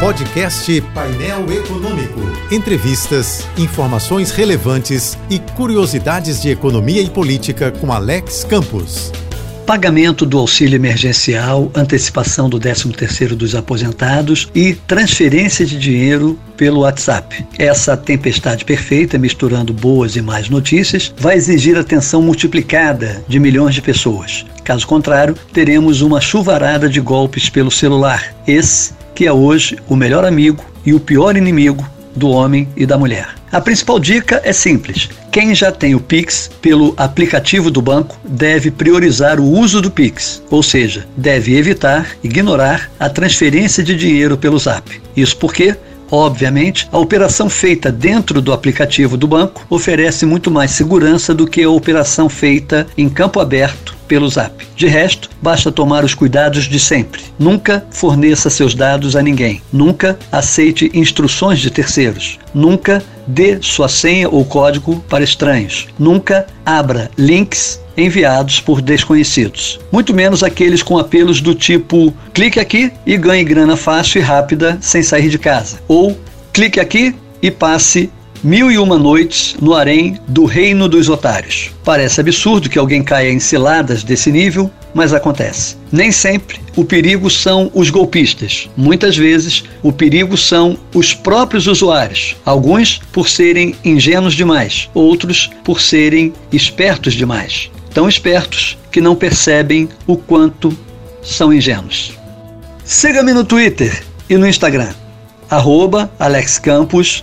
Podcast Painel Econômico. Entrevistas, informações relevantes e curiosidades de economia e política com Alex Campos. Pagamento do auxílio emergencial, antecipação do 13º dos aposentados e transferência de dinheiro pelo WhatsApp. Essa tempestade perfeita, misturando boas e más notícias, vai exigir atenção multiplicada de milhões de pessoas. Caso contrário, teremos uma chuvarada de golpes pelo celular. Esse que é hoje o melhor amigo e o pior inimigo do homem e da mulher. A principal dica é simples: quem já tem o Pix pelo aplicativo do banco deve priorizar o uso do Pix, ou seja, deve evitar, ignorar a transferência de dinheiro pelo Zap. Isso porque Obviamente, a operação feita dentro do aplicativo do banco oferece muito mais segurança do que a operação feita em campo aberto pelo Zap. De resto, basta tomar os cuidados de sempre. Nunca forneça seus dados a ninguém. Nunca aceite instruções de terceiros. Nunca dê sua senha ou código para estranhos. Nunca abra links enviados por desconhecidos. Muito menos aqueles com apelos do tipo clique aqui e ganhe grana fácil e rápida sem sair de casa. Ou clique aqui e passe Mil e uma noites no harém do reino dos otários. Parece absurdo que alguém caia em ciladas desse nível, mas acontece. Nem sempre o perigo são os golpistas. Muitas vezes o perigo são os próprios usuários. Alguns por serem ingênuos demais, outros por serem espertos demais. Tão espertos que não percebem o quanto são ingênuos. Siga-me no Twitter e no Instagram, arroba Alex Campos